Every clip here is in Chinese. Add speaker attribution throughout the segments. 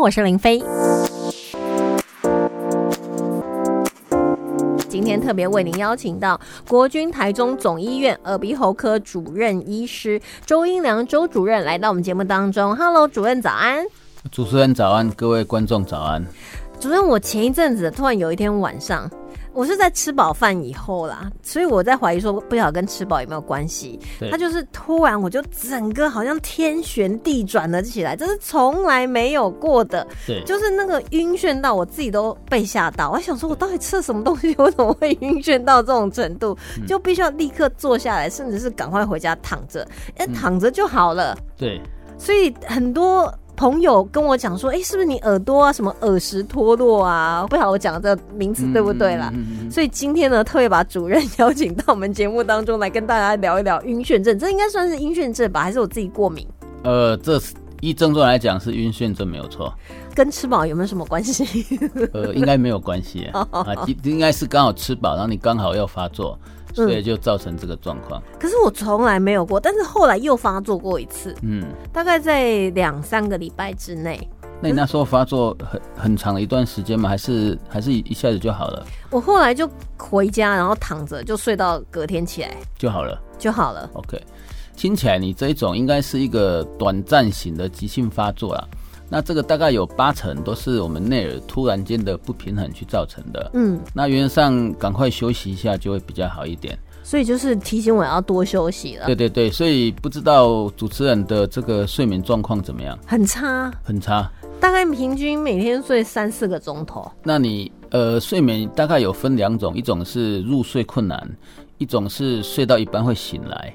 Speaker 1: 我是林飞。今天特别为您邀请到国军台中总医院耳鼻喉科主任医师周英良周主任来到我们节目当中。Hello，主任早安。
Speaker 2: 主持人早安，各位观众早安。
Speaker 1: 主任，我前一阵子突然有一天晚上。我是在吃饱饭以后啦，所以我在怀疑说，不晓得跟吃饱有没有关系。他就是突然，我就整个好像天旋地转了起来，这是从来没有过的。
Speaker 2: 对，
Speaker 1: 就是那个晕眩到我自己都被吓到。我想说，我到底吃了什么东西，我怎么会晕眩到这种程度？就必须要立刻坐下来，甚至是赶快回家躺着，哎，躺着就好了。
Speaker 2: 对，
Speaker 1: 所以很多。朋友跟我讲说，哎，是不是你耳朵啊，什么耳石脱落啊？不晓得我讲的这个名词对不对啦？所以今天呢，特别把主任邀请到我们节目当中来跟大家聊一聊晕眩症。这应该算是晕眩症吧？还是我自己过敏？
Speaker 2: 呃，这依症状来讲是晕眩症没有错。
Speaker 1: 跟吃饱有没有什么关系？
Speaker 2: 呃，应该没有关系 啊，应该是刚好吃饱，然后你刚好要发作。所以就造成这个状况。
Speaker 1: 可是我从来没有过，但是后来又发作过一次。嗯，大概在两三个礼拜之内。
Speaker 2: 那你那时候发作很很长的一段时间吗？还是还是一下子就好了？
Speaker 1: 我后来就回家，然后躺着就睡到隔天起来
Speaker 2: 就好了，
Speaker 1: 就好了。
Speaker 2: OK，听起来你这一种应该是一个短暂型的急性发作啊。那这个大概有八成都是我们内耳突然间的不平衡去造成的。嗯，那原则上赶快休息一下就会比较好一点。
Speaker 1: 所以就是提醒我要多休息了。
Speaker 2: 对对对，所以不知道主持人的这个睡眠状况怎么样？
Speaker 1: 很差，
Speaker 2: 很差。
Speaker 1: 大概平均每天睡三四个钟头。
Speaker 2: 那你呃睡眠大概有分两种，一种是入睡困难，一种是睡到一半会醒来。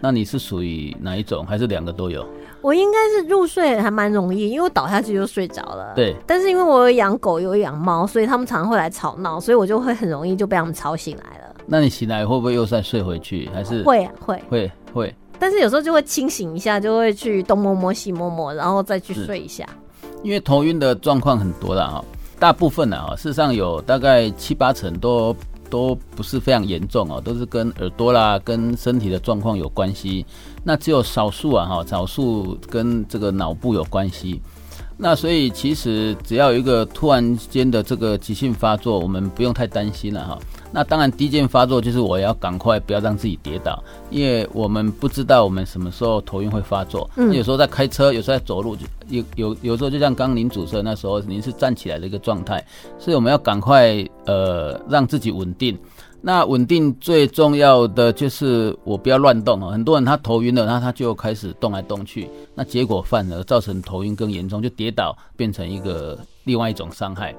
Speaker 2: 那你是属于哪一种？还是两个都有？
Speaker 1: 我应该是入睡还蛮容易，因为我倒下去就睡着了。
Speaker 2: 对。
Speaker 1: 但是因为我有养狗，有养猫，所以他们常常会来吵闹，所以我就会很容易就被他们吵醒来了。
Speaker 2: 那你醒来会不会又再睡回去？还是
Speaker 1: 会会
Speaker 2: 会会？
Speaker 1: 但是有时候就会清醒一下，就会去东摸摸西摸摸，然后再去睡一下。
Speaker 2: 因为头晕的状况很多了哈，大部分呢哈，事实上有大概七八成都。都不是非常严重哦，都是跟耳朵啦、跟身体的状况有关系。那只有少数啊，哈，少数跟这个脑部有关系。那所以其实只要有一个突然间的这个急性发作，我们不用太担心了哈。那当然，第一件发作就是我要赶快不要让自己跌倒，因为我们不知道我们什么时候头晕会发作。嗯，有时候在开车，有时候在走路，有有有时候就像刚您主车那时候，您是站起来的一个状态，所以我们要赶快呃让自己稳定。那稳定最重要的就是我不要乱动啊。很多人他头晕了，那他就开始动来动去，那结果反而造成头晕更严重，就跌倒变成一个另外一种伤害。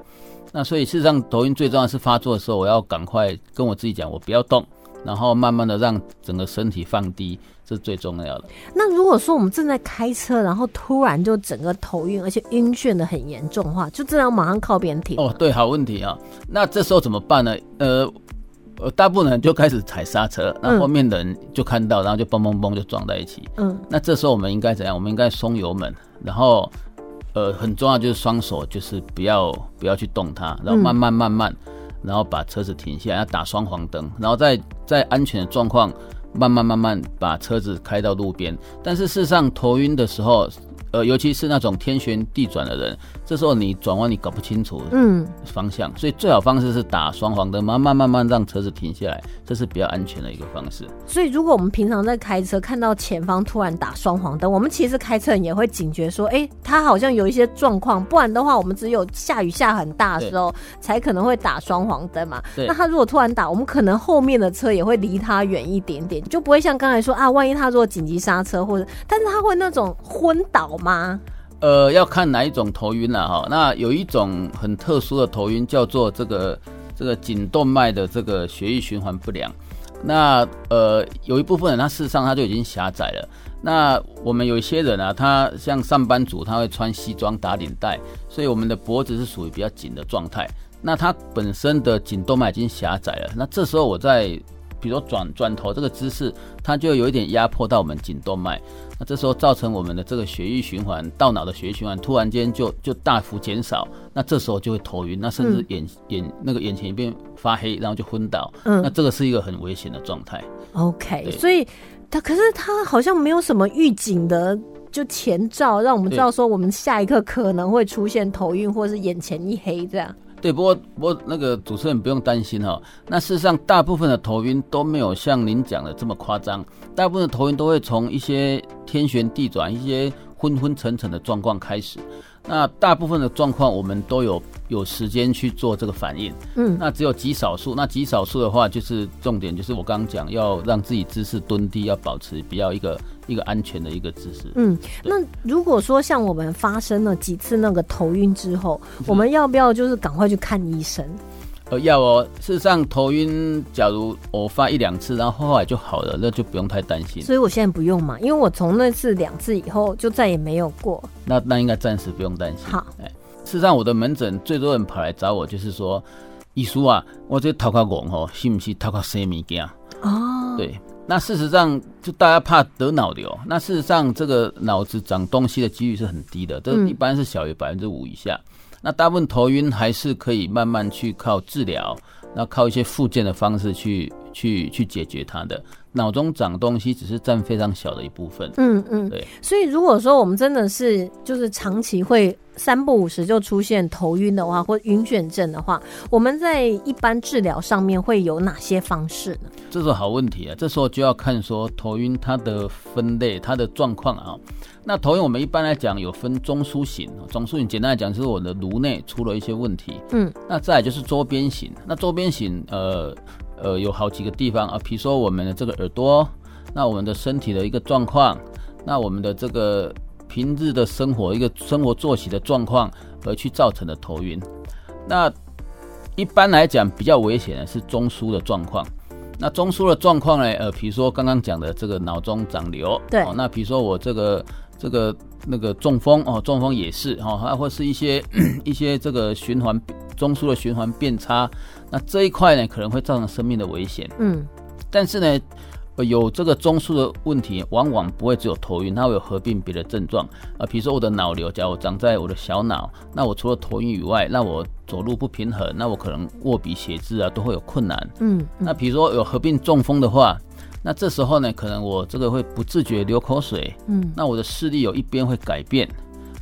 Speaker 2: 那所以事实上，头晕最重要是发作的时候，我要赶快跟我自己讲，我不要动，然后慢慢的让整个身体放低，这是最重要的。
Speaker 1: 那如果说我们正在开车，然后突然就整个头晕，而且晕眩的很严重的话，就这样马上靠边停。
Speaker 2: 哦，对，好问题啊。那这时候怎么办呢？呃，呃，大部分人就开始踩刹车，那后面的人就看到，然后就嘣嘣嘣就撞在一起。嗯，那这时候我们应该怎样？我们应该松油门，然后。呃，很重要就是双手，就是不要不要去动它，然后慢慢慢慢，然后把车子停下来，要打双黄灯，然后在在安全的状况，慢慢慢慢把车子开到路边。但是事实上，头晕的时候。呃，尤其是那种天旋地转的人，这时候你转弯你搞不清楚嗯方向，所以最好方式是打双黄灯，慢慢慢慢让车子停下来，这是比较安全的一个方式。
Speaker 1: 所以如果我们平常在开车看到前方突然打双黄灯，我们其实开车也会警觉说，哎，他好像有一些状况，不然的话我们只有下雨下很大的时候才可能会打双黄灯嘛。那他如果突然打，我们可能后面的车也会离他远一点点，就不会像刚才说啊，万一他如果紧急刹车或者，但是他会那种昏倒。吗？
Speaker 2: 呃，要看哪一种头晕了哈。那有一种很特殊的头晕，叫做这个这个颈动脉的这个血液循环不良。那呃，有一部分人他事实上他就已经狭窄了。那我们有一些人啊，他像上班族，他会穿西装打领带，所以我们的脖子是属于比较紧的状态。那他本身的颈动脉已经狭窄了。那这时候我在。比如转转头这个姿势，它就有一点压迫到我们颈动脉，那这时候造成我们的这个血液循环到脑的血液循环突然间就就大幅减少，那这时候就会头晕，那甚至眼眼那个眼前一片发黑，然后就昏倒，嗯，那这个是一个很危险的状态。
Speaker 1: OK，所以他可是他好像没有什么预警的就前兆，让我们知道说我们下一刻可能会出现头晕，或是眼前一黑这样。
Speaker 2: 对，不过不过那个主持人不用担心哈。那事实上，大部分的头晕都没有像您讲的这么夸张。大部分的头晕都会从一些天旋地转、一些昏昏沉沉的状况开始。那大部分的状况，我们都有有时间去做这个反应。嗯，那只有极少数。那极少数的话，就是重点就是我刚刚讲，要让自己姿势蹲低，要保持比较一个一个安全的一个姿势。
Speaker 1: 嗯，那如果说像我们发生了几次那个头晕之后，我们要不要就是赶快去看医生？
Speaker 2: 呃，要哦。事实上，头晕，假如我发一两次，然后后来就好了，那就不用太担心。
Speaker 1: 所以我现在不用嘛，因为我从那次两次以后就再也没有过。
Speaker 2: 那那应该暂时不用担心。
Speaker 1: 好，哎，
Speaker 2: 事实上，我的门诊最多人跑来找我，就是说，医叔啊，我这头壳晕吼，是不是头壳生物件？哦，对。那事实上，就大家怕得脑瘤，那事实上，这个脑子长东西的几率是很低的，这一般是小于百分之五以下。那大部分头晕还是可以慢慢去靠治疗，那靠一些复健的方式去去去解决它的。脑中长东西只是占非常小的一部分。嗯
Speaker 1: 嗯，对。所以如果说我们真的是就是长期会三不五时就出现头晕的话，或晕眩症的话，我们在一般治疗上面会有哪些方式呢？
Speaker 2: 这是好问题啊！这时候就要看说头晕它的分类、它的状况啊。那头晕我们一般来讲有分中枢型，中枢型简单来讲就是我的颅内出了一些问题。嗯，那再就是周边型，那周边型呃呃有好几个地方啊，比如说我们的这个耳朵，那我们的身体的一个状况，那我们的这个平日的生活一个生活作息的状况而去造成的头晕。那一般来讲比较危险的是中枢的状况。那中枢的状况呢？呃，比如说刚刚讲的这个脑中长瘤，
Speaker 1: 对，
Speaker 2: 那比如说我这个。这个那个中风哦，中风也是哈，还或是一些 一些这个循环中枢的循环变差，那这一块呢可能会造成生命的危险。嗯，但是呢，有这个中枢的问题，往往不会只有头晕，它会有合并别的症状啊，比如说我的脑瘤，假如长在我的小脑，那我除了头晕以外，那我走路不平衡，那我可能握笔写字啊都会有困难。嗯，那比如说有合并中风的话。那这时候呢，可能我这个会不自觉流口水，嗯，那我的视力有一边会改变，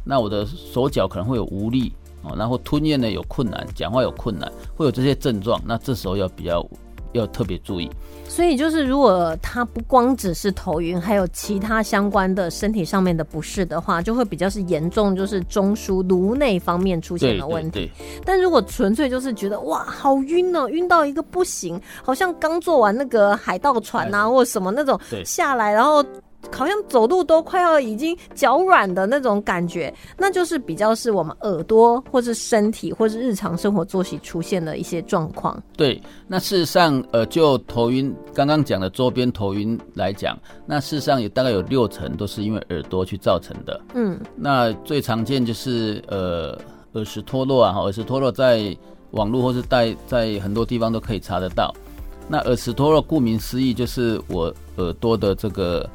Speaker 2: 那我的手脚可能会有无力哦，然后吞咽呢有困难，讲话有困难，会有这些症状，那这时候要比较。要特别注意，
Speaker 1: 所以就是如果他不光只是头晕，还有其他相关的身体上面的不适的话，就会比较是严重，就是中枢颅内方面出现了问题。但如果纯粹就是觉得哇好晕哦，晕到一个不行，好像刚坐完那个海盗船啊，或什么那种下来，然后。好像走路都快要已经脚软的那种感觉，那就是比较是我们耳朵或是身体或是日常生活作息出现的一些状况。
Speaker 2: 对，那事实上，呃，就头晕刚刚讲的周边头晕来讲，那事实上有大概有六成都是因为耳朵去造成的。嗯，那最常见就是呃耳石脱落啊，耳石脱落在网络或是在在很多地方都可以查得到。那耳石脱落顾名思义就是我耳朵的这个。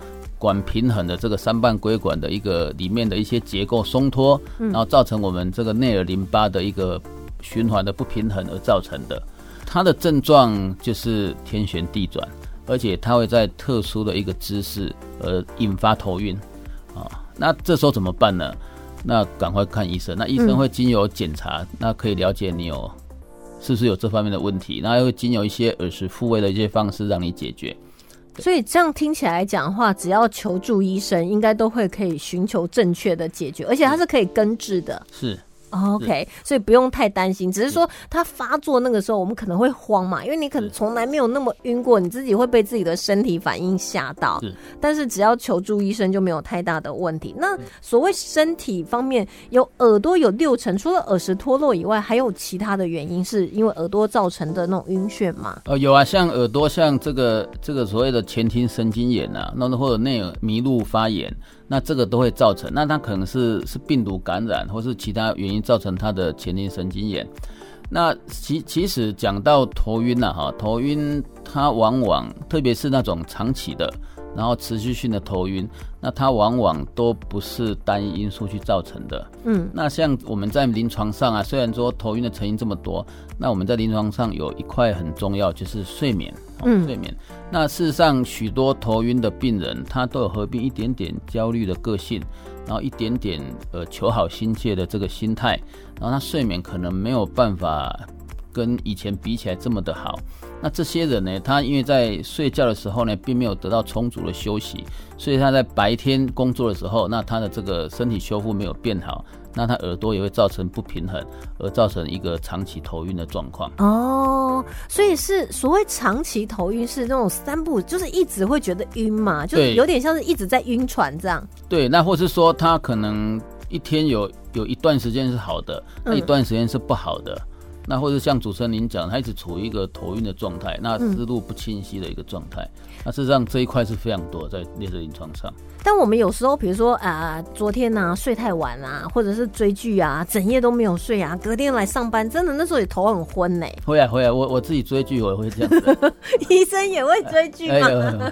Speaker 2: 管平衡的这个三瓣规管的一个里面的一些结构松脱，然后造成我们这个内耳淋巴的一个循环的不平衡而造成的。它的症状就是天旋地转，而且它会在特殊的一个姿势而引发头晕啊。那这时候怎么办呢？那赶快看医生。那医生会经由检查，那可以了解你有是不是有这方面的问题，那又会经由一些耳石复位的一些方式让你解决。
Speaker 1: 所以这样听起来讲的话，只要求助医生，应该都会可以寻求正确的解决，而且它是可以根治的。
Speaker 2: 是。
Speaker 1: OK，所以不用太担心，只是说它发作那个时候，我们可能会慌嘛，因为你可能从来没有那么晕过，你自己会被自己的身体反应吓到。但是只要求助医生就没有太大的问题。那所谓身体方面，有耳朵有六成，除了耳石脱落以外，还有其他的原因是因为耳朵造成的那种晕眩吗？
Speaker 2: 呃，有啊，像耳朵像这个这个所谓的前庭神经炎啊，那或者内耳迷路发炎。那这个都会造成，那它可能是是病毒感染，或是其他原因造成他的前庭神经炎。那其其实讲到头晕了，哈，头晕它往往特别是那种长期的，然后持续性的头晕，那它往往都不是单一因素去造成的。
Speaker 1: 嗯，
Speaker 2: 那像我们在临床上啊，虽然说头晕的成因这么多，那我们在临床上有一块很重要，就是睡眠。嗯，睡眠。那事实上，许多头晕的病人，他都有合并一点点焦虑的个性，然后一点点呃求好心切的这个心态，然后他睡眠可能没有办法跟以前比起来这么的好。那这些人呢？他因为在睡觉的时候呢，并没有得到充足的休息，所以他在白天工作的时候，那他的这个身体修复没有变好，那他耳朵也会造成不平衡，而造成一个长期头晕的状况。
Speaker 1: 哦，所以是所谓长期头晕是那种三步，就是一直会觉得晕嘛，就是有点像是一直在晕船这样。
Speaker 2: 对，那或是说他可能一天有有一段时间是好的，那一段时间是不好的。那或者像主持人您讲，他一直处于一个头晕的状态，那思路不清晰的一个状态。那事实上这一块是非常多在列车临床上。
Speaker 1: 但我们有时候，比如说啊，昨天呢睡太晚啊，或者是追剧啊，整夜都没有睡啊，隔天来上班，真的那时候也头很昏呢。
Speaker 2: 会啊会啊，我我自己追剧我也会这样。
Speaker 1: 医生也会追剧吗？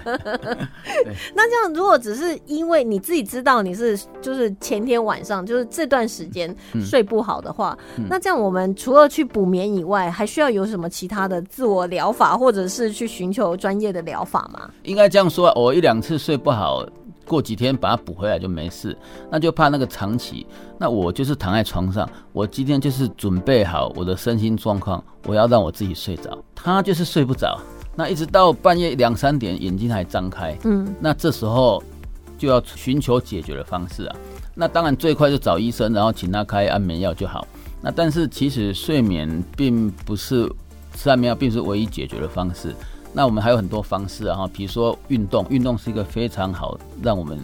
Speaker 1: 那这样如果只是因为你自己知道你是就是前天晚上就是这段时间睡不好的话，那这样我们除了去补眠以外，还需要有什么其他的自我疗法，或者是去寻求专业的疗法吗？
Speaker 2: 应该这样说，我一两次睡不好。过几天把它补回来就没事，那就怕那个长期。那我就是躺在床上，我今天就是准备好我的身心状况，我要让我自己睡着。他就是睡不着，那一直到半夜两三点眼睛还张开，嗯，那这时候就要寻求解决的方式啊。那当然最快就找医生，然后请他开安眠药就好。那但是其实睡眠并不是吃安眠药并不是唯一解决的方式。那我们还有很多方式啊，比如说运动，运动是一个非常好让我们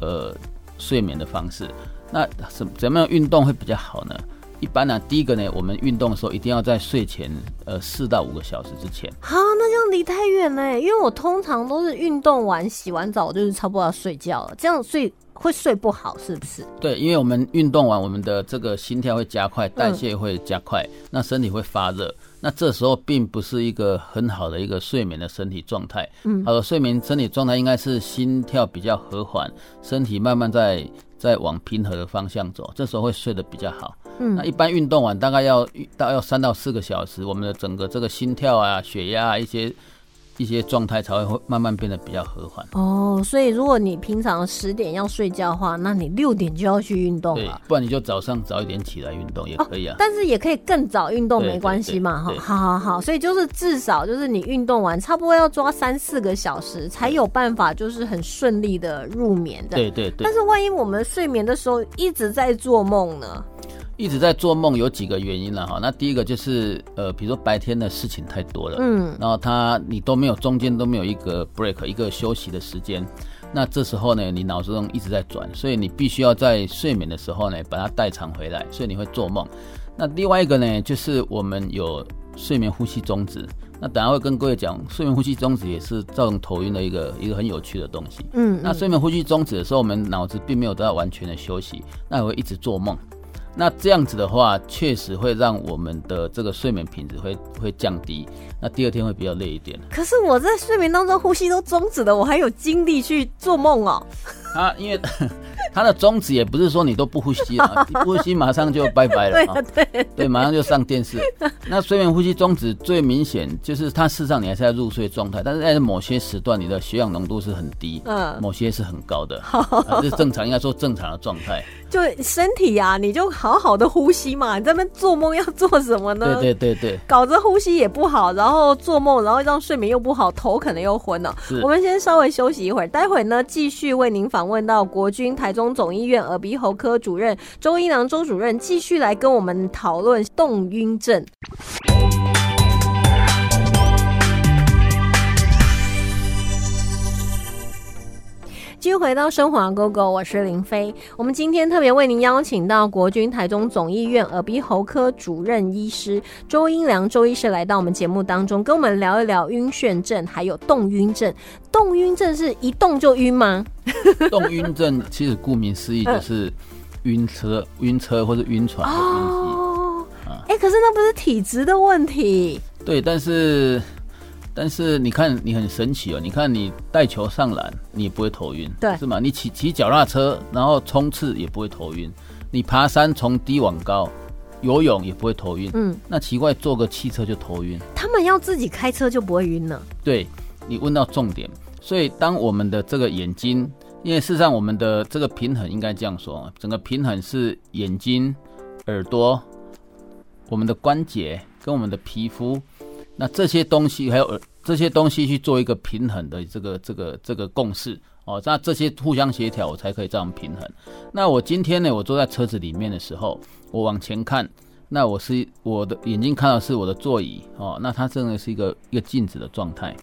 Speaker 2: 呃睡眠的方式。那怎怎么样运动会比较好呢？一般呢，第一个呢，我们运动的时候一定要在睡前呃四到五个小时之前。
Speaker 1: 好，那这样离太远了，因为我通常都是运动完洗完澡就是差不多要睡觉了，这样睡会睡不好，是不是？
Speaker 2: 对，因为我们运动完，我们的这个心跳会加快，代谢会加快，那身体会发热。那这时候并不是一个很好的一个睡眠的身体状态。嗯，好的睡眠身体状态应该是心跳比较和缓，身体慢慢在在往平和的方向走，这时候会睡得比较好。嗯，那一般运动完大概要到要三到四个小时，我们的整个这个心跳啊、血压啊一些。一些状态才会会慢慢变得比较和缓
Speaker 1: 哦，所以如果你平常十点要睡觉的话，那你六点就要去运动了，
Speaker 2: 不然你就早上早一点起来运动也可以啊。
Speaker 1: 但是也可以更早运动，没关系嘛，哈，好好好。所以就是至少就是你运动完差不多要抓三四个小时，才有办法就是很顺利的入眠的。
Speaker 2: 对对对。
Speaker 1: 但是万一我们睡眠的时候一直在做梦呢？
Speaker 2: 一直在做梦有几个原因了哈，那第一个就是呃，比如说白天的事情太多了，嗯，然后他你都没有中间都没有一个 break 一个休息的时间，那这时候呢，你脑子中一直在转，所以你必须要在睡眠的时候呢把它代偿回来，所以你会做梦。那另外一个呢，就是我们有睡眠呼吸中止，那等下会跟各位讲，睡眠呼吸中止也是造成头晕的一个一个很有趣的东西。嗯，那睡眠呼吸中止的时候，我们脑子并没有得到完全的休息，那也会一直做梦。那这样子的话，确实会让我们的这个睡眠品质会会降低，那第二天会比较累一点。
Speaker 1: 可是我在睡眠当中呼吸都终止了，我还有精力去做梦哦。
Speaker 2: 啊，因为 它的宗旨也不是说你都不呼吸了，不呼吸马上就拜拜
Speaker 1: 了，对对
Speaker 2: 对，马上就上电视。那睡眠呼吸终止最明显就是它事实上你还是在入睡状态，但是在某些时段你的血氧浓度是很低，嗯，某些是很高的，这是正常，应该说正常的状态。
Speaker 1: 就身体呀，你就好好的呼吸嘛，你在那做梦要做什么呢？
Speaker 2: 对对对对，
Speaker 1: 搞着呼吸也不好，然后做梦，然后让睡眠又不好，头可能又昏了。我们先稍微休息一会儿，待会呢继续为您访问到国军台中总医院耳鼻喉科主任周一郎周主任，继续来跟我们讨论动晕症。继续回到生活 Go Go，我是林飞。我们今天特别为您邀请到国军台中总医院耳鼻喉科主任医师周英良周医师来到我们节目当中，跟我们聊一聊晕眩症，还有动晕症。动晕症是一动就晕吗？
Speaker 2: 动晕症其实顾名思义就是晕车、晕车或者晕船的问题。
Speaker 1: 哎，可是那不是体质的问题。
Speaker 2: 对，但是。但是你看，你很神奇哦！你看你带球上篮，你也不会头晕，
Speaker 1: 对，
Speaker 2: 是吗？你骑骑脚踏车，然后冲刺也不会头晕。你爬山从低往高，游泳也不会头晕。嗯，那奇怪，坐个汽车就头晕。
Speaker 1: 他们要自己开车就不会晕了。
Speaker 2: 对，你问到重点。所以当我们的这个眼睛，因为事实上我们的这个平衡应该这样说，整个平衡是眼睛、耳朵、我们的关节跟我们的皮肤。那这些东西还有这些东西去做一个平衡的这个这个这个共识哦，那这些互相协调，我才可以这样平衡。那我今天呢，我坐在车子里面的时候，我往前看，那我是我的眼睛看到是我的座椅哦，那它真的是一个一个静止的状态。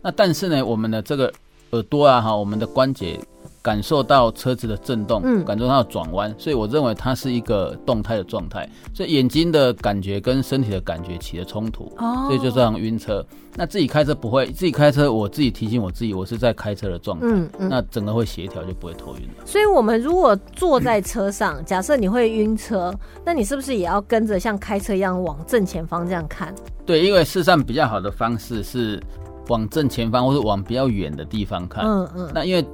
Speaker 2: 那但是呢，我们的这个耳朵啊哈，我们的关节。感受到车子的震动，嗯，感受到转弯，所以我认为它是一个动态的状态。所以眼睛的感觉跟身体的感觉起了冲突，哦，所以就这样晕车。那自己开车不会，自己开车我自己提醒我自己，我是在开车的状态，嗯嗯，那整个会协调就不会头晕了。
Speaker 1: 所以我们如果坐在车上，假设你会晕车，那你是不是也要跟着像开车一样往正前方这样看？
Speaker 2: 对，因为事实上比较好的方式是往正前方或者往比较远的地方看，嗯嗯，那因为。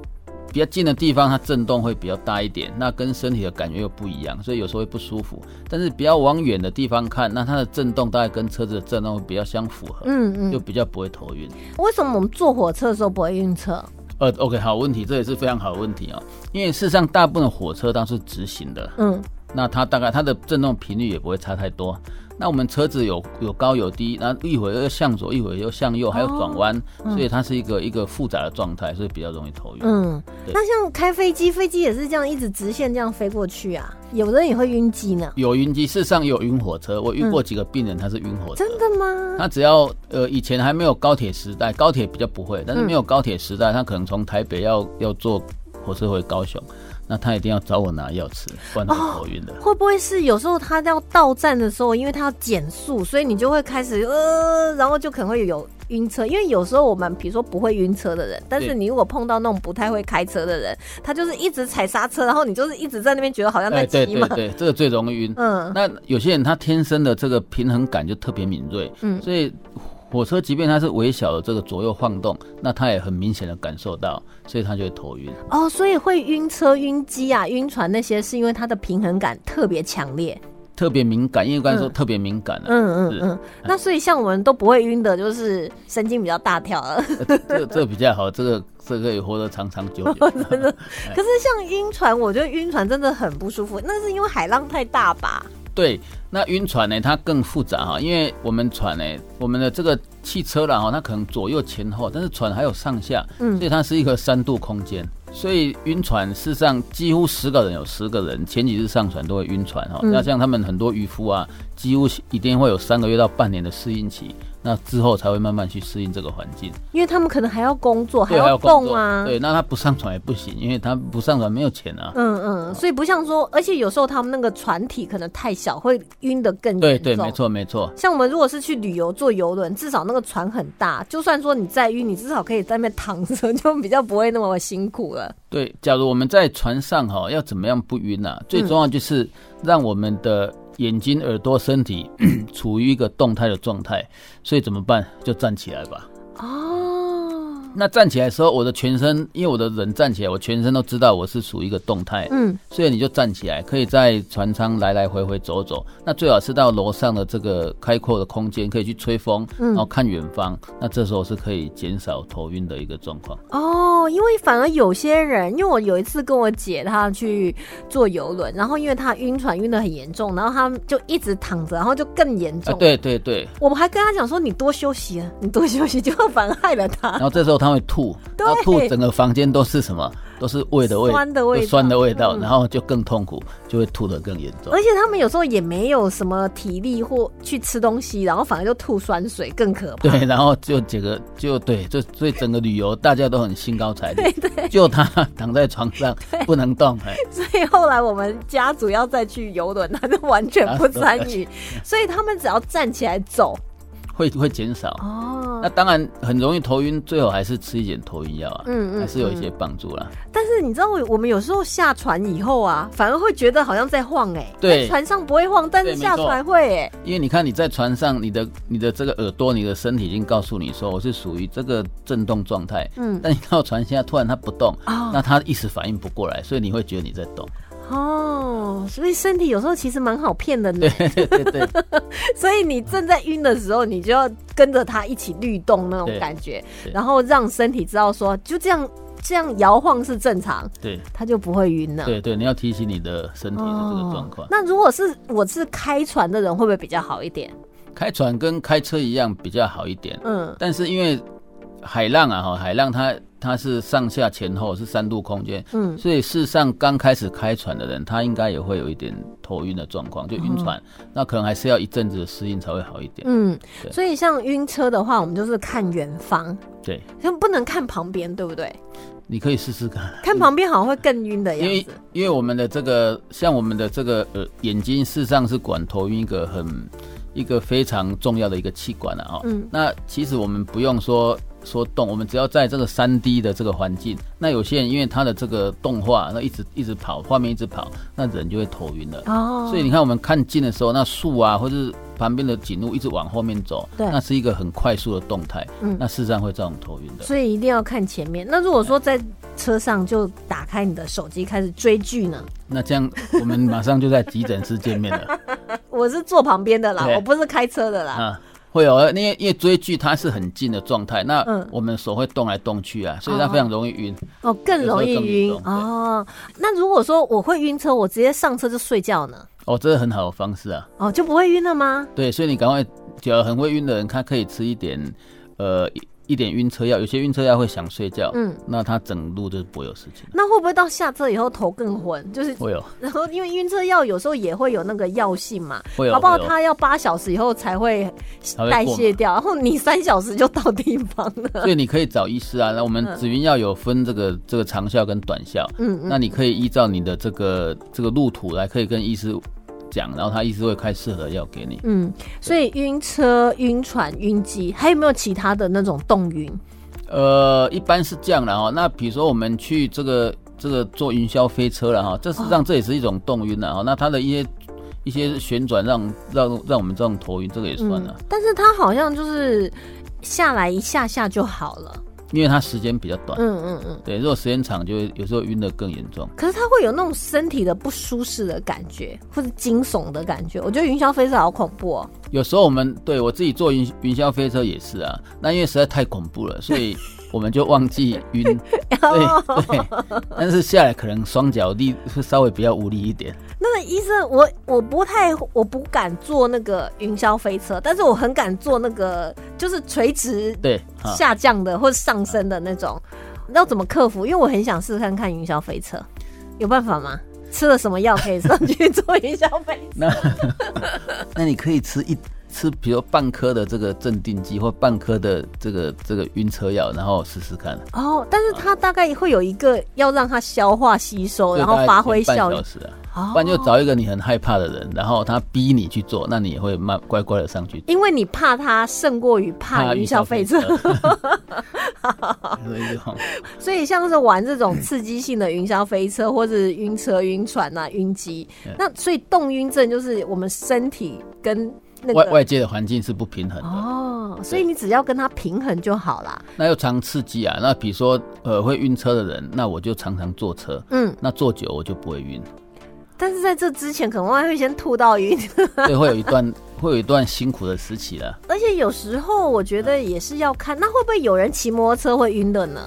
Speaker 2: 比较近的地方，它震动会比较大一点，那跟身体的感觉又不一样，所以有时候会不舒服。但是比较往远的地方看，那它的震动大概跟车子的震动比较相符合，嗯嗯，就比较不会头晕。
Speaker 1: 为什么我们坐火车的时候不会晕车？
Speaker 2: 呃，OK，好问题，这也是非常好的问题啊。因为事实上，大部分的火车都是直行的，嗯，那它大概它的震动频率也不会差太多。那我们车子有有高有低，然后一会儿又向左，一会儿又向右，还有转弯，所以它是一个一个复杂的状态，所以比较容易头晕。嗯，
Speaker 1: 那像开飞机，飞机也是这样一直直线这样飞过去啊？有的人也会晕机呢。
Speaker 2: 有晕机，事实上有晕火车，我遇过几个病人，他是晕火车。
Speaker 1: 真的吗？
Speaker 2: 他只要呃以前还没有高铁时代，高铁比较不会，但是没有高铁时代，他可能从台北要要坐火车回高雄。那他一定要找我拿药吃，不然他头晕的。
Speaker 1: 会不会是有时候他要到站的时候，因为他要减速，所以你就会开始呃，然后就可能会有晕车。因为有时候我们比如说不会晕车的人，但是你如果碰到那种不太会开车的人，他就是一直踩刹车，然后你就是一直在那边觉得好像在骑
Speaker 2: 嘛。对对对，这个最容易晕。嗯，那有些人他天生的这个平衡感就特别敏锐，嗯，所以。火车即便它是微小的这个左右晃动，那它也很明显的感受到，所以它就会头晕。
Speaker 1: 哦，所以会晕车、晕机啊、晕船那些，是因为它的平衡感特别强烈，
Speaker 2: 特别敏感。因为刚才说特别敏感了。嗯嗯
Speaker 1: 嗯。那所以像我们都不会晕的，就是神经比较大条了。
Speaker 2: 这这比较好，这个这可以活得长长久久。
Speaker 1: 真的。可是像晕船，我觉得晕船真的很不舒服，那是因为海浪太大吧？
Speaker 2: 对。那晕船呢？它更复杂哈，因为我们船呢，我们的这个汽车了哈，它可能左右前后，但是船还有上下，嗯，所以它是一个三度空间。所以晕船事实上几乎十个人有十个人前几次上船都会晕船哈。那像他们很多渔夫啊，几乎一定会有三个月到半年的适应期。那之后才会慢慢去适应这个环境，
Speaker 1: 因为他们可能还要工作，还要动啊。
Speaker 2: 对，那他不上船也不行，因为他不上船没有钱啊。嗯
Speaker 1: 嗯，所以不像说，而且有时候他们那个船体可能太小，会晕得更
Speaker 2: 对对，没错没错。
Speaker 1: 像我们如果是去旅游坐游轮，至少那个船很大，就算说你再晕，你至少可以在那边躺着，就比较不会那么辛苦了。
Speaker 2: 对，假如我们在船上哈，要怎么样不晕呢？最重要就是让我们的。眼睛、耳朵、身体 处于一个动态的状态，所以怎么办？就站起来吧。那站起来的时候，我的全身，因为我的人站起来，我全身都知道我是属于一个动态，嗯，所以你就站起来，可以在船舱来来回回走走。那最好是到楼上的这个开阔的空间，可以去吹风，然后看远方。那这时候是可以减少头晕的一个状况。
Speaker 1: 哦，因为反而有些人，因为我有一次跟我姐她去坐游轮，然后因为她晕船晕的很严重，然后她就一直躺着，然后就更严重。
Speaker 2: 对对对，
Speaker 1: 我们还跟她讲说，你多休息啊，你多休息，结果反而害了她。
Speaker 2: 然后这时候她。他会吐，然后吐，整个房间都是什么？都是胃的味，
Speaker 1: 酸的味，
Speaker 2: 酸的味道，然后就更痛苦，就会吐得更严重。
Speaker 1: 而且他们有时候也没有什么体力或去吃东西，然后反而就吐酸水，更可怕。
Speaker 2: 对，然后就这个就对，就所以整个旅游大家都很兴高采
Speaker 1: 烈，对对，
Speaker 2: 就他躺在床上 不能动。
Speaker 1: 所以后来我们家族要再去游轮，他就完全不参与。所以他们只要站起来走。
Speaker 2: 会会减少。
Speaker 1: 哦，
Speaker 2: 那当然很容易头晕，最好还是吃一点头晕药啊，
Speaker 1: 嗯嗯
Speaker 2: 还是有一些帮助啦。
Speaker 1: 但是你知道，我我们有时候下船以后啊，反而会觉得好像在晃哎、
Speaker 2: 对
Speaker 1: 在船上不会晃，但是下船会哎、
Speaker 2: 因为你看你在船上，你的你的这个耳朵，你的身体已经告诉你说我是属于这个震动状态。
Speaker 1: 嗯，
Speaker 2: 但你到船下突然它不动，
Speaker 1: 哦
Speaker 2: 那它一时反应不过来，所以你会觉得你在动。
Speaker 1: 哦，所以身体有时候其实蛮好骗的呢。
Speaker 2: 对对对对
Speaker 1: 所以你正在晕的时候，你就要跟着它一起律动那种感觉，然后让身体知道说就这样这样摇晃是正常，
Speaker 2: 对
Speaker 1: 它就不会晕了。
Speaker 2: 对对，你要提醒你的身体的这个状况。
Speaker 1: 那如果是我是开船的人，会不会比较好一点？
Speaker 2: 开船跟开车一样比较好一点，
Speaker 1: 嗯，
Speaker 2: 但是因为海浪啊哈，海浪它它是上下前后是三度空间，
Speaker 1: 嗯
Speaker 2: 所以事实上刚开始开船的人，他应该也会有一点头晕的状况，就晕船，那可能还是要一阵子的适应才会好一点。
Speaker 1: 嗯，所以像晕车的话，我们就是看远方，
Speaker 2: 对，
Speaker 1: 就不能看旁边，对不对？
Speaker 2: 你可以试试看。
Speaker 1: 看旁边好像会更晕的
Speaker 2: 因为
Speaker 1: 样子。
Speaker 2: 因为我们的这个像我们的这个呃眼睛，事实上是管头晕一个很一个非常重要的一个器官啊哈。
Speaker 1: 嗯
Speaker 2: 那其实我们不用说说动，我们只要在这个三 D 的这个环境，那有些人因为他的这个动画，那一直一直跑，画面一直跑，那人就会头晕了。
Speaker 1: 哦，
Speaker 2: 所以你看，我们看近的时候，那树啊，或者是旁边的景物一直往后面走，
Speaker 1: 对
Speaker 2: 那是一个很快速的动态，
Speaker 1: 嗯
Speaker 2: 那事实上会造成头晕的。
Speaker 1: 所以一定要看前面。那如果说在车上就打开你的手机开始追剧呢？
Speaker 2: 那这样我们马上就在急诊室见面了。
Speaker 1: 我是坐旁边的啦，我不是开车的啦。
Speaker 2: 啊，会有，因为因为追剧它是很近的状态，那
Speaker 1: 嗯
Speaker 2: 我们手会动来动去啊，所以它非常容易晕。
Speaker 1: 哦，更容易晕哦。那如果说我会晕车，我直接上车就睡觉呢？
Speaker 2: 哦，这是很好的方式啊。
Speaker 1: 哦，就不会晕了吗？
Speaker 2: 对，所以你赶快，只要很会晕的人，他可以吃一点，呃，一一点晕车药。有些晕车药会想睡觉，
Speaker 1: 嗯，
Speaker 2: 那他整路就不会有事情。
Speaker 1: 那会不会到下车以后头更昏？就是，
Speaker 2: 会有，
Speaker 1: 然后因为晕车药有时候也会有那个药性嘛，
Speaker 2: 会有，
Speaker 1: 好不好
Speaker 2: 会有
Speaker 1: 它要八小时以后才会代谢掉，然后你三小时就到地方了。
Speaker 2: 所以你可以找医师啊。那我们
Speaker 1: 嗯
Speaker 2: 紫云药有分这个这个长效跟短效，
Speaker 1: 嗯嗯，
Speaker 2: 那你可以依照你的这个这个路途来，可以跟医师讲，然后他医师会开适合的药给你。
Speaker 1: 嗯，所以晕车、晕船、晕机，还有没有其他的那种动晕？
Speaker 2: 呃，一般是这样的哈。那比如说我们去这个这个坐云霄飞车了哈，这实际上这也是一种动晕了哈。那它的一些一些旋转让让让我们这种头晕，这个也算了，
Speaker 1: 但是它好像就是下来一下下就好了。
Speaker 2: 因为它时间比较短。
Speaker 1: 嗯嗯嗯。
Speaker 2: 对，如果时间长，就会有时候晕的更严重。
Speaker 1: 可是它会有那种身体的不舒适的感觉，或者惊悚的感觉。我觉得云霄飞车好恐怖哦。
Speaker 2: 有时候我们对我自己坐云云霄飞车也是啊，那因为实在太恐怖了，所以我们就忘记晕。对对，但是下来可能双脚力会稍微比较无力一点。
Speaker 1: 那个医生，我我不太我不敢坐那个云霄飞车，但是我很敢坐那个就是垂直
Speaker 2: 对啊，
Speaker 1: 下降的或者上升的那种。要怎么克服？因为我很想试试看看云霄飞车，有办法吗？吃了什么药可以上去坐云霄飞车？
Speaker 2: 那 那你可以吃一吃，比如半颗的这个镇定剂或半颗的这个这个晕车药，然后试试看。
Speaker 1: 哦，但是它大概会有一个要让它消化吸收，然后发挥效益
Speaker 2: 前半小。时啊，
Speaker 1: 哦
Speaker 2: 不然就找一个你很害怕的人，然后他逼你去做，那你也会慢乖乖的上去。
Speaker 1: 因为你怕他胜过于怕云霄飞车，
Speaker 2: 所以
Speaker 1: 像是玩这种刺激性的云霄飞车，或者是晕车、晕船啊、晕机，那所以动晕症就是我们身体跟那
Speaker 2: 外外界的环境是不平衡的。
Speaker 1: 哦，所以你只要跟它平衡就好啦。
Speaker 2: 那又常刺激啊。那比如说，呃，会晕车的人，那我就常常坐车，
Speaker 1: 嗯，
Speaker 2: 那坐久我就不会晕。
Speaker 1: 但是在这之前，可能会先吐到晕，
Speaker 2: 所以会有一段会有一段辛苦的时期了。
Speaker 1: 而且有时候我觉得也是要看，那会不会有人骑摩托车会晕的呢？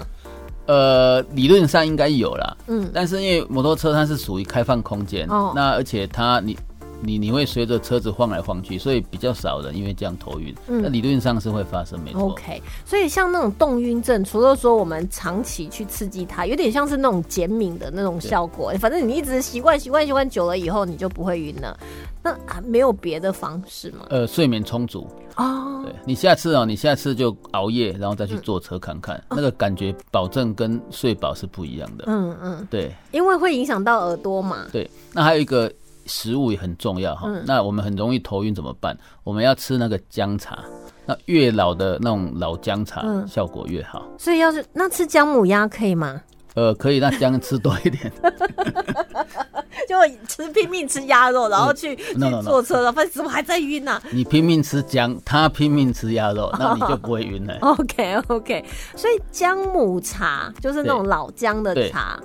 Speaker 2: 呃，理论上应该有啦，
Speaker 1: 嗯，
Speaker 2: 但是因为摩托车它是属于开放空间，
Speaker 1: 哦
Speaker 2: 那而且它你你你会随着车子晃来晃去，所以比较少人因为这样头晕。
Speaker 1: 嗯
Speaker 2: 那理论上是会发生，没错。
Speaker 1: OK，所以像那种动晕症，除了说我们长期去刺激它，有点像是那种减敏的那种效果。反正你一直习惯、习惯、习惯久了以后，你就不会晕了。那啊没有别的方式吗？
Speaker 2: 呃，睡眠充足，
Speaker 1: 哦，
Speaker 2: 对你下次哦，你下次就熬夜，然后再去坐车看看，那个感觉保证跟睡饱是不一样的。
Speaker 1: 嗯嗯，
Speaker 2: 对
Speaker 1: 因为会影响到耳朵嘛。
Speaker 2: 对，那还有一个食物也很重要哈。
Speaker 1: 嗯
Speaker 2: 那我们很容易头晕怎么办？我们要吃那个姜茶。那越老的那种老姜茶
Speaker 1: 嗯
Speaker 2: 效果越好。
Speaker 1: 所以要是那吃姜母鸭可以吗？
Speaker 2: 呃，可以，那姜吃多一点。
Speaker 1: 就吃拼命吃鸭肉，然后去、去坐车，然后发现怎么还在晕呢、
Speaker 2: 你拼命吃姜，他拼命吃鸭肉，那你就不会晕了。
Speaker 1: OK OK，所以姜母茶就是那种老姜的茶，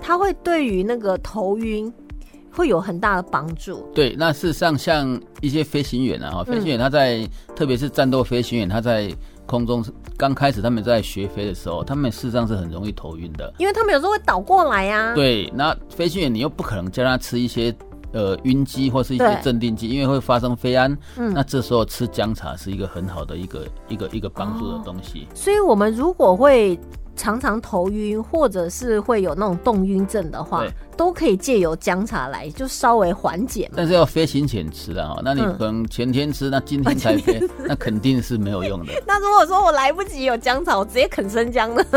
Speaker 1: 它会对于那个头晕会有很大的帮助。
Speaker 2: 对，那事实上像一些飞行员啊，哈飞行
Speaker 1: 嗯
Speaker 2: 员他在、特别是战斗飞行员，他在空中刚开始他们在学飞的时候，他们事实上是很容易头晕的。
Speaker 1: 因为他们有时候会倒过来呀、啊，
Speaker 2: 对，那飞行员你又不可能叫他吃一些呃晕机或是一些
Speaker 1: 对
Speaker 2: 镇定剂，因为会发生飞安。
Speaker 1: 嗯
Speaker 2: 那这时候吃姜茶是一个很好的一个一个一个帮助的东西。
Speaker 1: 所以我们如果会常常头晕，或者是会有那种冻晕症的话，都可以借由姜茶来就稍微缓解嘛。
Speaker 2: 但是要飞行前吃的哈，那你
Speaker 1: 嗯
Speaker 2: 可能前天吃，那今天才飞，那肯定是没有用的。
Speaker 1: 那如果说我来不及有姜茶，我直接啃生姜呢？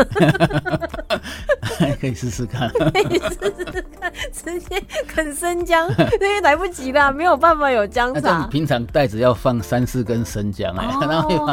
Speaker 2: 可以试试看。
Speaker 1: 可以试试看，直接啃生姜，因为来不及了，没有办法有姜茶。
Speaker 2: 平常袋子要放三四根生姜哎、
Speaker 1: 哦
Speaker 2: 然后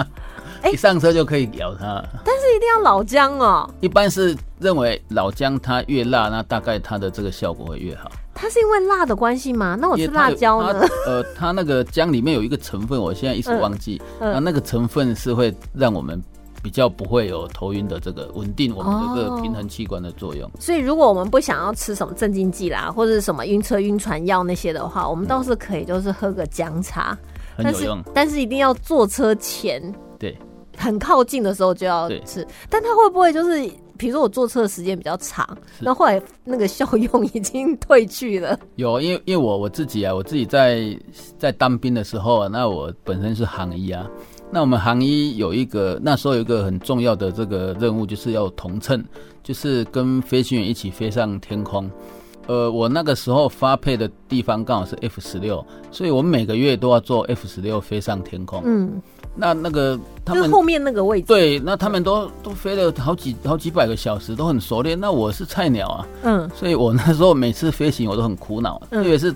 Speaker 1: 哎
Speaker 2: 一上车就可以咬它。
Speaker 1: 但是一定要老姜哦，
Speaker 2: 一般是认为老姜它越辣，那大概它的这个效果会越好。
Speaker 1: 它是因为辣的关系吗？那我吃辣椒呢？
Speaker 2: 呃，它那个姜里面有一个成分，我现在一时忘记，
Speaker 1: 嗯
Speaker 2: 那那个成分是会让我们比较不会有头晕的这个稳定我们的这
Speaker 1: 哦
Speaker 2: 个平衡器官的作用。
Speaker 1: 所以如果我们不想要吃什么镇静剂啦，或者是什么晕车、晕船药那些的话，我们倒是可以就是喝个姜茶，
Speaker 2: 很有用。
Speaker 1: 但是一定要坐车前
Speaker 2: 对，
Speaker 1: 很靠近的时候就要吃。但它会不会就是，比如说我坐车的时间比较长，那后来那个效用已经退去了？
Speaker 2: 有，因为因为我我自己啊，我自己在在当兵的时候啊，那我本身是航医啊，那我们航医有一个那时候有一个很重要的这个任务，就是要同乘，就是跟飞行员一起飞上天空。呃，我那个时候发配的地方刚好是 F 十六，所以我们每个月都要坐 F 十六飞上天空。
Speaker 1: 嗯，
Speaker 2: 那那个他们
Speaker 1: 后面那个位置。
Speaker 2: 对，那他们都都飞了好几好几百个小时，都很熟练。那我是菜鸟啊，
Speaker 1: 嗯，
Speaker 2: 所以我那时候每次飞行我都很苦恼，
Speaker 1: 嗯
Speaker 2: 特别是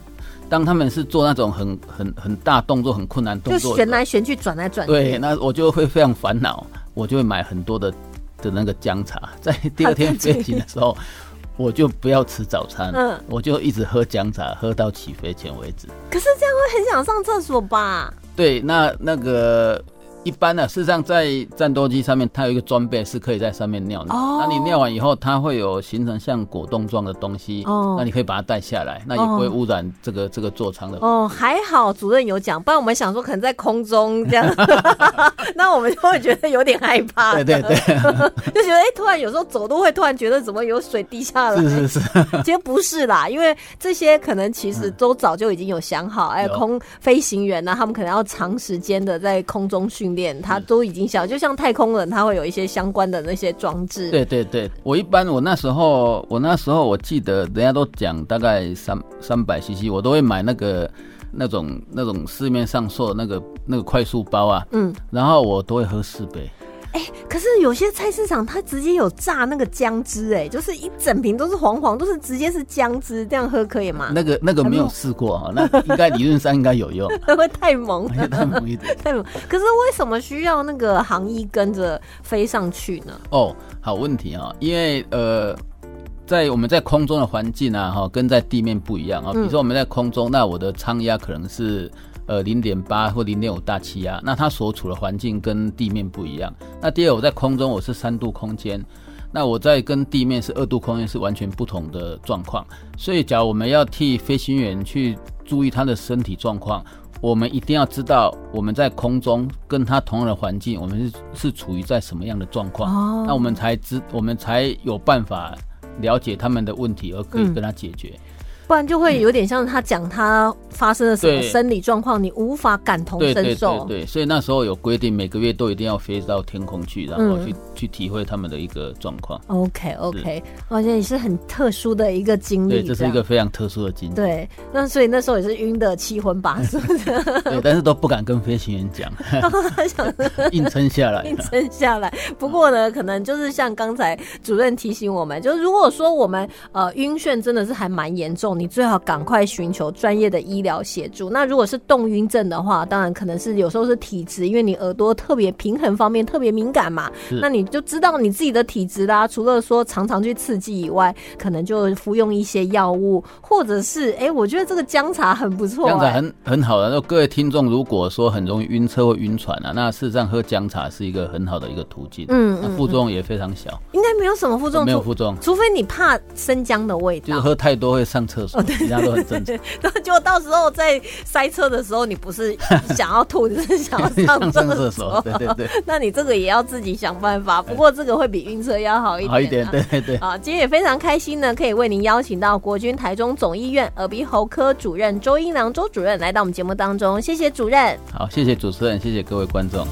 Speaker 2: 当他们是做那种很很很大动作、很困难动作
Speaker 1: 旋来旋去，转来转去。
Speaker 2: 对，那我就会非常烦恼，我就会买很多的的那个姜茶，在第二天 飞行的时候，我就不要吃早餐，
Speaker 1: 嗯
Speaker 2: 我就一直喝姜茶，喝到起飞前为止。
Speaker 1: 可是这样会很想上厕所吧？
Speaker 2: 对，那那个一般呢、事实上在战斗机上面，它有一个装备是可以在上面尿的。
Speaker 1: 哦。
Speaker 2: 那你尿完以后，它会有形成像果冻状的东西，
Speaker 1: 哦。
Speaker 2: 那你可以把它带下来，那也不会污染这个这个座舱的。
Speaker 1: 哦，还好主任有讲，不然我们想说可能在空中这样，那我们就会觉得有点害怕。
Speaker 2: 对对对，
Speaker 1: 就觉得哎、突然有时候走路会突然觉得怎么有水滴下来，
Speaker 2: 是是是，
Speaker 1: 其实不是啦，因为这些可能其实都早就已经有想好，哎、
Speaker 2: 有。
Speaker 1: 空飞行员呢，他们可能要长时间的在空中训练，它都已经想，就像太空人，他会有一些相关的那些装置。
Speaker 2: 对对对，我一般我那时候我那时候我记得人家都讲大概三三百 CC，我都会买那个那种那种市面上售的那个那个快速包啊，
Speaker 1: 嗯，
Speaker 2: 然后我都会喝四杯。
Speaker 1: 可是有些菜市场它直接有榨那个姜汁，哎，就是一整瓶都是黄黄，都是直接是姜汁，这样喝可以吗？
Speaker 2: 那个那个没有试过哈，那应该 理论上应该有用，
Speaker 1: 会不会太猛？
Speaker 2: 太猛一点。
Speaker 1: 太猛。可是为什么需要那个航衣跟着飞上去呢？
Speaker 2: 哦，好问题啊、因为呃，在我们在空中的环境啊，哈，跟在地面不一样啊。比如说我们在空中，那我的舱压可能是呃零点八或零点五大气压，那它所处的环境跟地面不一样。那第二，我在空中我是三度空间。那我在跟地面是二度空间是完全不同的状况，所以假如我们要替飞行员去注意他的身体状况，我们一定要知道我们在空中跟他同样的环境，我们是是处于在什么样的状况，
Speaker 1: 哦
Speaker 2: 那我们才知我们才有办法了解他们的问题，而可以
Speaker 1: 嗯
Speaker 2: 跟他解决。
Speaker 1: 不然就会有点像他讲他发生了什么生理状况，你无法感同
Speaker 2: 对对对
Speaker 1: 身受。
Speaker 2: 对，所以那时候有规定，每个月都一定要飞到天空去，然后
Speaker 1: 嗯
Speaker 2: 去、去体会他们的一个状况。
Speaker 1: OK OK，而且也是很特殊的一个经历。
Speaker 2: 对，这是一个非常特殊的经历。
Speaker 1: 对，那所以那时候也是晕的七荤八素的，
Speaker 2: 对，但是都不敢跟飞行员讲，
Speaker 1: 想
Speaker 2: 硬撑下来。
Speaker 1: 硬撑下来。不过呢，可能就是像刚才主任提醒我们，就是如果说我们呃晕眩真的是还蛮严重痛，你最好赶快寻求专业的医疗协助。那如果是动晕症的话，当然可能是有时候是体质，因为你耳朵特别平衡方面特别敏感嘛，那你就知道你自己的体质啦。除了说常常去刺激以外，可能就服用一些药物，或者是哎，我觉得这个姜茶很不错，
Speaker 2: 姜茶很很好的。那各位听众如果说很容易晕车或晕船啊，那事实上喝姜茶是一个很好的一个途径，嗯，副作用也非常小，
Speaker 1: 应该没有什么副作用，
Speaker 2: 没有副作用，
Speaker 1: 除非你怕生姜的味道，
Speaker 2: 就是喝太多会上厕所，其他都很正常。
Speaker 1: 结果到时候在塞车的时候，你不是 想要吐，你是想要上厕所，
Speaker 2: 对对对，
Speaker 1: 那你这个也要自己想办法。不过这个会比晕车要好一点，
Speaker 2: 好一点，对对对。
Speaker 1: 啊，今天也非常开心呢，可以为您邀请到国军台中总医院耳鼻喉科主任周英良周主任来到我们节目当中，谢谢主任。
Speaker 2: 好，谢谢主持人，谢谢各位观众。